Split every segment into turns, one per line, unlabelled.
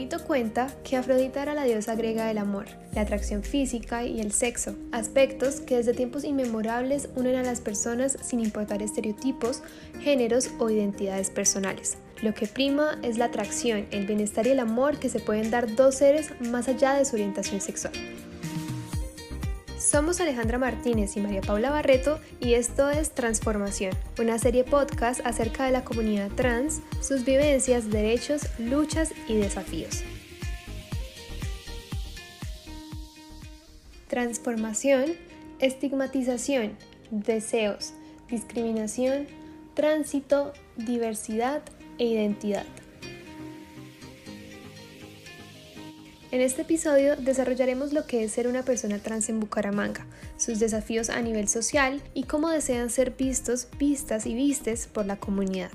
mito cuenta que Afrodita era la diosa griega del amor, la atracción física y el sexo, aspectos que desde tiempos inmemorables unen a las personas sin importar estereotipos, géneros o identidades personales. Lo que prima es la atracción, el bienestar y el amor que se pueden dar dos seres más allá de su orientación sexual. Somos Alejandra Martínez y María Paula Barreto y esto es Transformación, una serie podcast acerca de la comunidad trans, sus vivencias, derechos, luchas y desafíos. Transformación, estigmatización, deseos, discriminación, tránsito, diversidad e identidad. En este episodio desarrollaremos lo que es ser una persona trans en Bucaramanga, sus desafíos a nivel social y cómo desean ser vistos, vistas y vistes por la comunidad.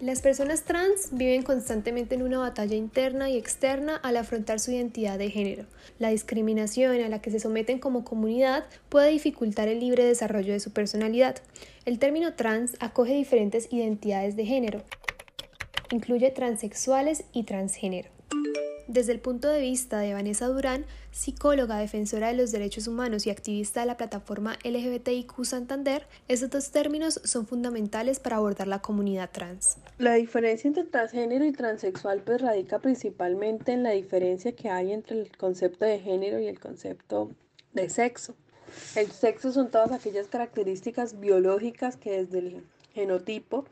Las personas trans viven constantemente en una batalla interna y externa al afrontar su identidad de género. La discriminación a la que se someten como comunidad puede dificultar el libre desarrollo de su personalidad. El término trans acoge diferentes identidades de género. Incluye transexuales y transgénero. Desde el punto de vista de Vanessa Durán, psicóloga defensora de los derechos humanos y activista de la plataforma LGBTIQ Santander, estos dos términos son fundamentales para abordar la comunidad trans.
La diferencia entre transgénero y transexual pues radica principalmente en la diferencia que hay entre el concepto de género y el concepto de sexo. El sexo son todas aquellas características biológicas que desde el genotipo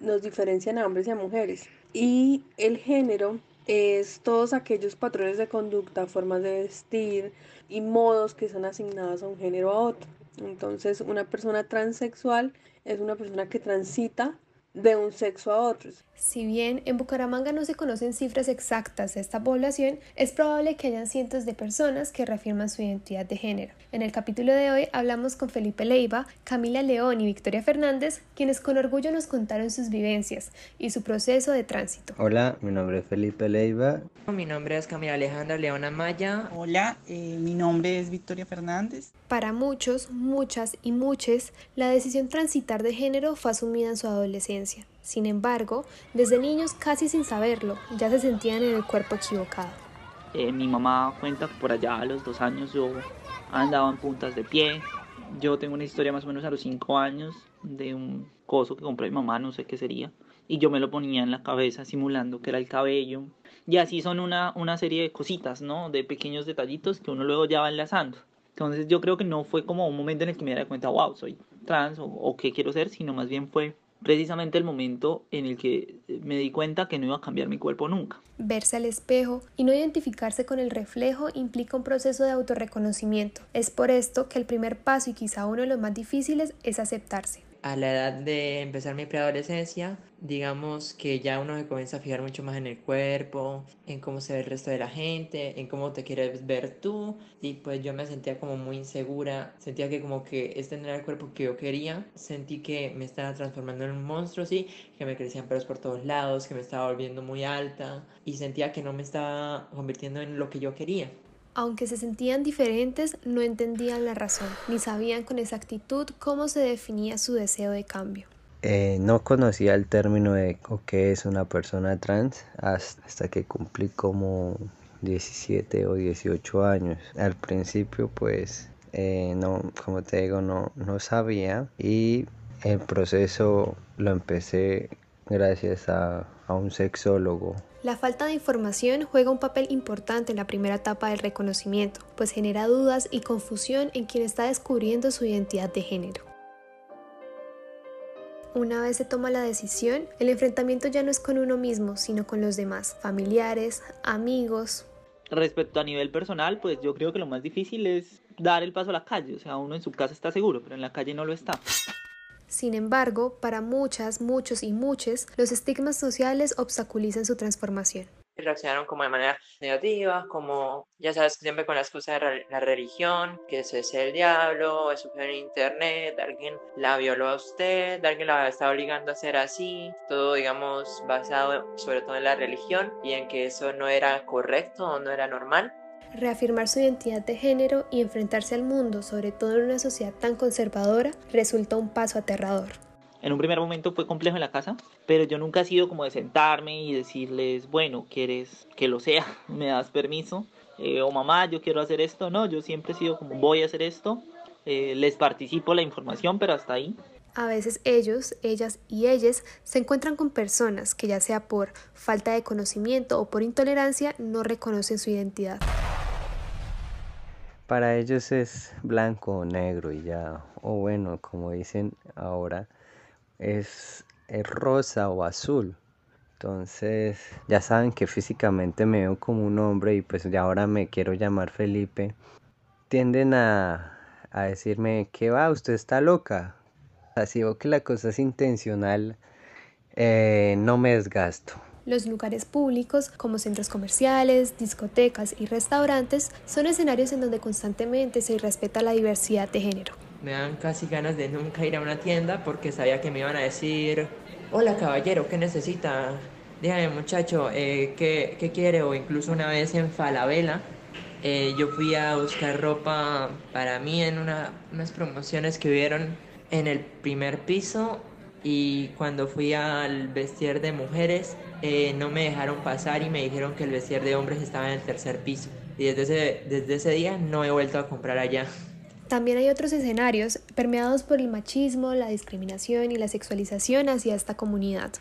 nos diferencian a hombres y a mujeres. Y el género es todos aquellos patrones de conducta, formas de vestir y modos que son asignados a un género a otro. Entonces, una persona transexual es una persona que transita de un sexo a otro.
Si bien en Bucaramanga no se conocen cifras exactas de esta población, es probable que hayan cientos de personas que reafirman su identidad de género. En el capítulo de hoy hablamos con Felipe Leiva, Camila León y Victoria Fernández, quienes con orgullo nos contaron sus vivencias y su proceso de tránsito.
Hola, mi nombre es Felipe Leiva.
Mi nombre es Camila Alejandra León Amaya.
Hola, eh, mi nombre es Victoria Fernández.
Para muchos, muchas y muchos, la decisión transitar de género fue asumida en su adolescencia. Sin embargo, desde niños, casi sin saberlo, ya se sentían en el cuerpo equivocado.
Eh, mi mamá cuenta que por allá a los dos años yo andaba en puntas de pie. Yo tengo una historia más o menos a los cinco años de un coso que compré mi mamá, no sé qué sería. Y yo me lo ponía en la cabeza simulando que era el cabello. Y así son una, una serie de cositas, ¿no? De pequeños detallitos que uno luego ya va enlazando. Entonces yo creo que no fue como un momento en el que me diera cuenta, wow, soy trans o, o qué quiero ser, sino más bien fue precisamente el momento en el que me di cuenta que no iba a cambiar mi cuerpo nunca.
Verse al espejo y no identificarse con el reflejo implica un proceso de autorreconocimiento. Es por esto que el primer paso y quizá uno de los más difíciles es aceptarse
a la edad de empezar mi preadolescencia, digamos que ya uno se comienza a fijar mucho más en el cuerpo, en cómo se ve el resto de la gente, en cómo te quieres ver tú. Y pues yo me sentía como muy insegura, sentía que como que este no era el cuerpo que yo quería, sentí que me estaba transformando en un monstruo, sí, que me crecían pelos por todos lados, que me estaba volviendo muy alta y sentía que no me estaba convirtiendo en lo que yo quería.
Aunque se sentían diferentes, no entendían la razón, ni sabían con exactitud cómo se definía su deseo de cambio.
Eh, no conocía el término de qué es una persona trans hasta que cumplí como 17 o 18 años. Al principio pues eh, no, como te digo, no, no sabía y el proceso lo empecé gracias a, a un sexólogo
la falta de información juega un papel importante en la primera etapa del reconocimiento, pues genera dudas y confusión en quien está descubriendo su identidad de género. Una vez se toma la decisión, el enfrentamiento ya no es con uno mismo, sino con los demás, familiares, amigos.
Respecto a nivel personal, pues yo creo que lo más difícil es dar el paso a la calle, o sea, uno en su casa está seguro, pero en la calle no lo está.
Sin embargo, para muchas, muchos y muchos, los estigmas sociales obstaculizan su transformación.
Reaccionaron como de manera negativa, como ya sabes, siempre con la excusa de la religión, que eso es el diablo, eso fue en internet, alguien la violó a usted, alguien la está obligando a ser así, todo digamos basado sobre todo en la religión y en que eso no era correcto o no era normal
Reafirmar su identidad de género y enfrentarse al mundo, sobre todo en una sociedad tan conservadora, resulta un paso aterrador.
en un primer momento fue complejo en la casa, pero yo nunca he sido como de sentarme y decirles, bueno, ¿quieres que lo sea? ¿Me das permiso? Eh, o mamá, yo quiero hacer esto. No, yo siempre he sido como, voy a hacer esto. Eh, les participo la información, pero hasta ahí.
A veces ellos, ellas y ellas se encuentran con personas que ya sea por falta de conocimiento o por intolerancia no reconocen su identidad.
Para ellos es blanco o negro y ya, o bueno, como dicen ahora, es, rosa o azul. Entonces ya saben que físicamente me veo como un hombre y pues ya ahora me quiero llamar Felipe. Tienden a, a decirme que va, usted está loca. Así que la cosa es intencional, eh, no me desgasto.
Los lugares públicos, como centros comerciales, discotecas y restaurantes, son escenarios en donde constantemente se irrespeta la diversidad de género.
Me dan casi ganas de nunca ir a una tienda porque sabía que me iban a decir, hola caballero, ¿qué necesita? Dígame muchacho, eh, ¿qué, ¿qué, quiere? O incluso una vez en Falabella, eh, yo fui a buscar ropa para mí en una, unas promociones que hubieron en el primer piso y cuando fui al vestir de mujeres eh, no me dejaron pasar y me dijeron que el vestir de hombres estaba en el tercer piso. Y desde ese, desde ese día no he vuelto a comprar allá.
También hay otros escenarios permeados por el machismo, la discriminación y la sexualización hacia esta comunidad.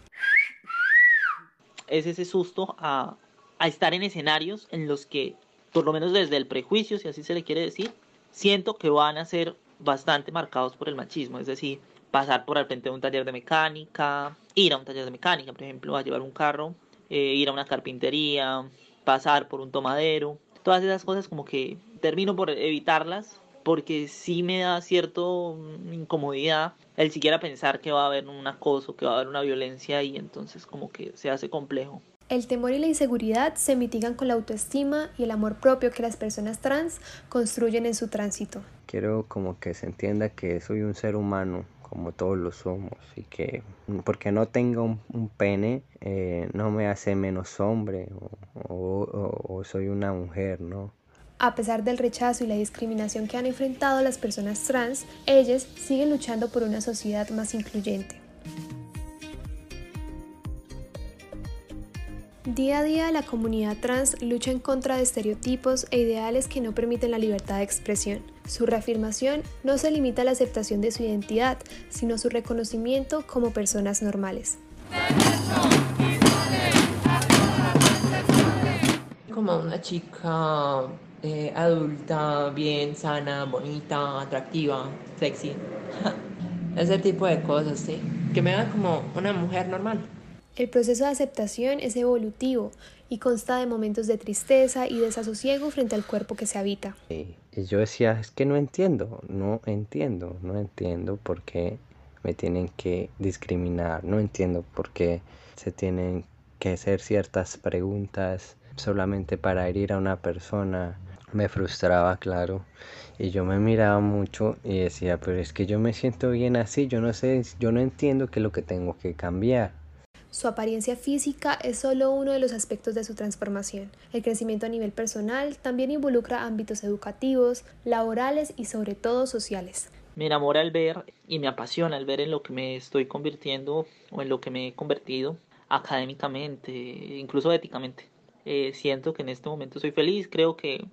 Es ese susto a, a estar en escenarios en los que, por lo menos desde el prejuicio, si así se le quiere decir, siento que van a ser bastante marcados por el machismo. Es decir, pasar por al frente de un taller de mecánica, ir a un taller de mecánica, por ejemplo, a llevar un carro, eh, ir a una carpintería, pasar por un tomadero, todas esas cosas como que termino por evitarlas porque sí me da cierta incomodidad el siquiera pensar que va a haber un acoso, que va a haber una violencia y entonces como que se hace complejo.
El temor y la inseguridad se mitigan con la autoestima y el amor propio que las personas trans construyen en su tránsito.
Quiero como que se entienda que soy un ser humano como todos lo somos y que porque no tenga un, pene eh, no me hace menos hombre o, soy una mujer, ¿no?
A pesar del rechazo y la discriminación que han enfrentado las personas trans, ellas siguen luchando por una sociedad más incluyente. Día a día la comunidad trans lucha en contra de estereotipos e ideales que no permiten la libertad de expresión. Su reafirmación no se limita a la aceptación de su identidad, sino su reconocimiento como personas normales.
Como una chica eh, adulta, bien sana, bonita, atractiva, sexy. Ese tipo de cosas, sí. Que me da como una mujer normal.
El proceso de aceptación es evolutivo y consta de momentos de tristeza y desasosiego frente al cuerpo que se habita.
Y, yo decía, es que no entiendo, no entiendo, no entiendo por qué me tienen que discriminar, no entiendo por qué se tienen que hacer ciertas preguntas solamente para herir a una persona. Me frustraba, claro, y yo me miraba mucho y decía, pero es que yo me siento bien así, yo no sé, yo no entiendo qué es lo que tengo que cambiar.
Su apariencia física es solo uno de los aspectos de su transformación. El crecimiento a nivel personal también involucra ámbitos educativos, laborales y sobre todo sociales.
Me enamora el ver y me apasiona el ver en lo que me estoy convirtiendo o en lo que me he convertido académicamente, incluso éticamente. Eh, siento que en este momento soy feliz, creo que,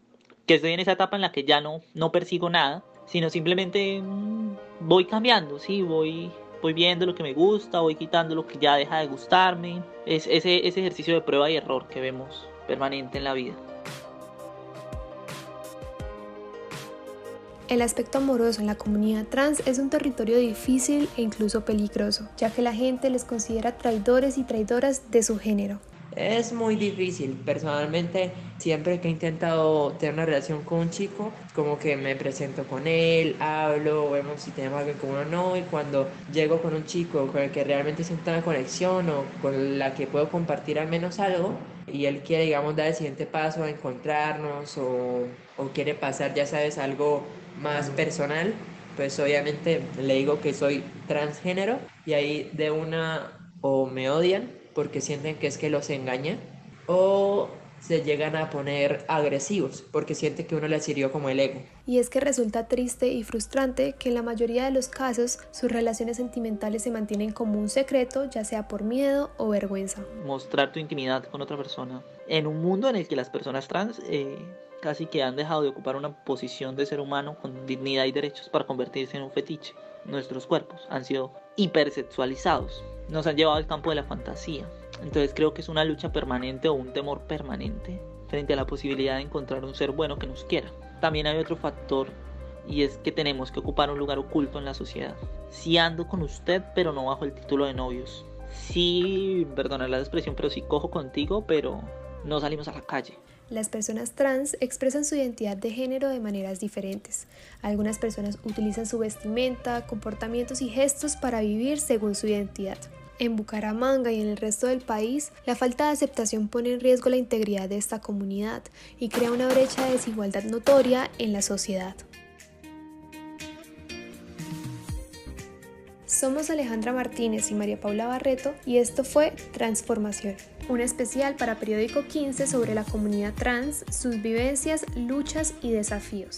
que estoy en esa etapa en la que ya no, no persigo nada, sino simplemente mm, voy cambiando, sí, voy voy viendo lo que me gusta, voy quitando lo que ya deja de gustarme. Es ese, ese ejercicio de prueba y error que vemos permanente en la vida.
El aspecto amoroso en la comunidad trans es un territorio difícil e incluso peligroso, ya que la gente les considera traidores y traidoras de su género.
Es muy difícil. Personalmente, siempre que he intentado tener una relación con un chico, como que me presento con él, hablo, vemos si tenemos algo en común o no. Y cuando llego con un chico con el que realmente siento una conexión o con la que puedo compartir al menos algo, y él quiere, digamos, dar el siguiente paso a encontrarnos o, o quiere pasar, ya sabes, algo más personal, pues obviamente le digo que soy transgénero y ahí de una o me odian porque sienten que es que los engaña o se llegan a poner agresivos porque siente que uno le sirvió como el ego.
Y es que resulta triste y frustrante que en la mayoría de los casos sus relaciones sentimentales se mantienen como un secreto, ya sea por miedo o vergüenza.
Mostrar tu intimidad con otra persona en un mundo en el que las personas trans eh, casi que han dejado de ocupar una posición de ser humano con dignidad y derechos para convertirse en un fetiche. Nuestros cuerpos han sido hipersexualizados, nos han llevado al campo de la fantasía, entonces creo que es una lucha permanente o un temor permanente frente a la posibilidad de encontrar un ser bueno que nos quiera. También hay otro factor y es que tenemos que ocupar un lugar oculto en la sociedad. Si ando con usted, pero no bajo el título de novios. Sí, perdona la expresión, pero sí cojo contigo, pero no salimos a la calle.
Las personas trans expresan su identidad de género de maneras diferentes. Algunas personas utilizan su vestimenta, comportamientos y gestos para vivir según su identidad. En Bucaramanga y en el resto del país, la falta de aceptación pone en riesgo la integridad de esta comunidad y crea una brecha de desigualdad notoria en la sociedad. Somos Alejandra Martínez y María Paula Barreto y esto fue Transformación, un especial para Periódico 15 sobre la comunidad trans, sus vivencias, luchas y desafíos.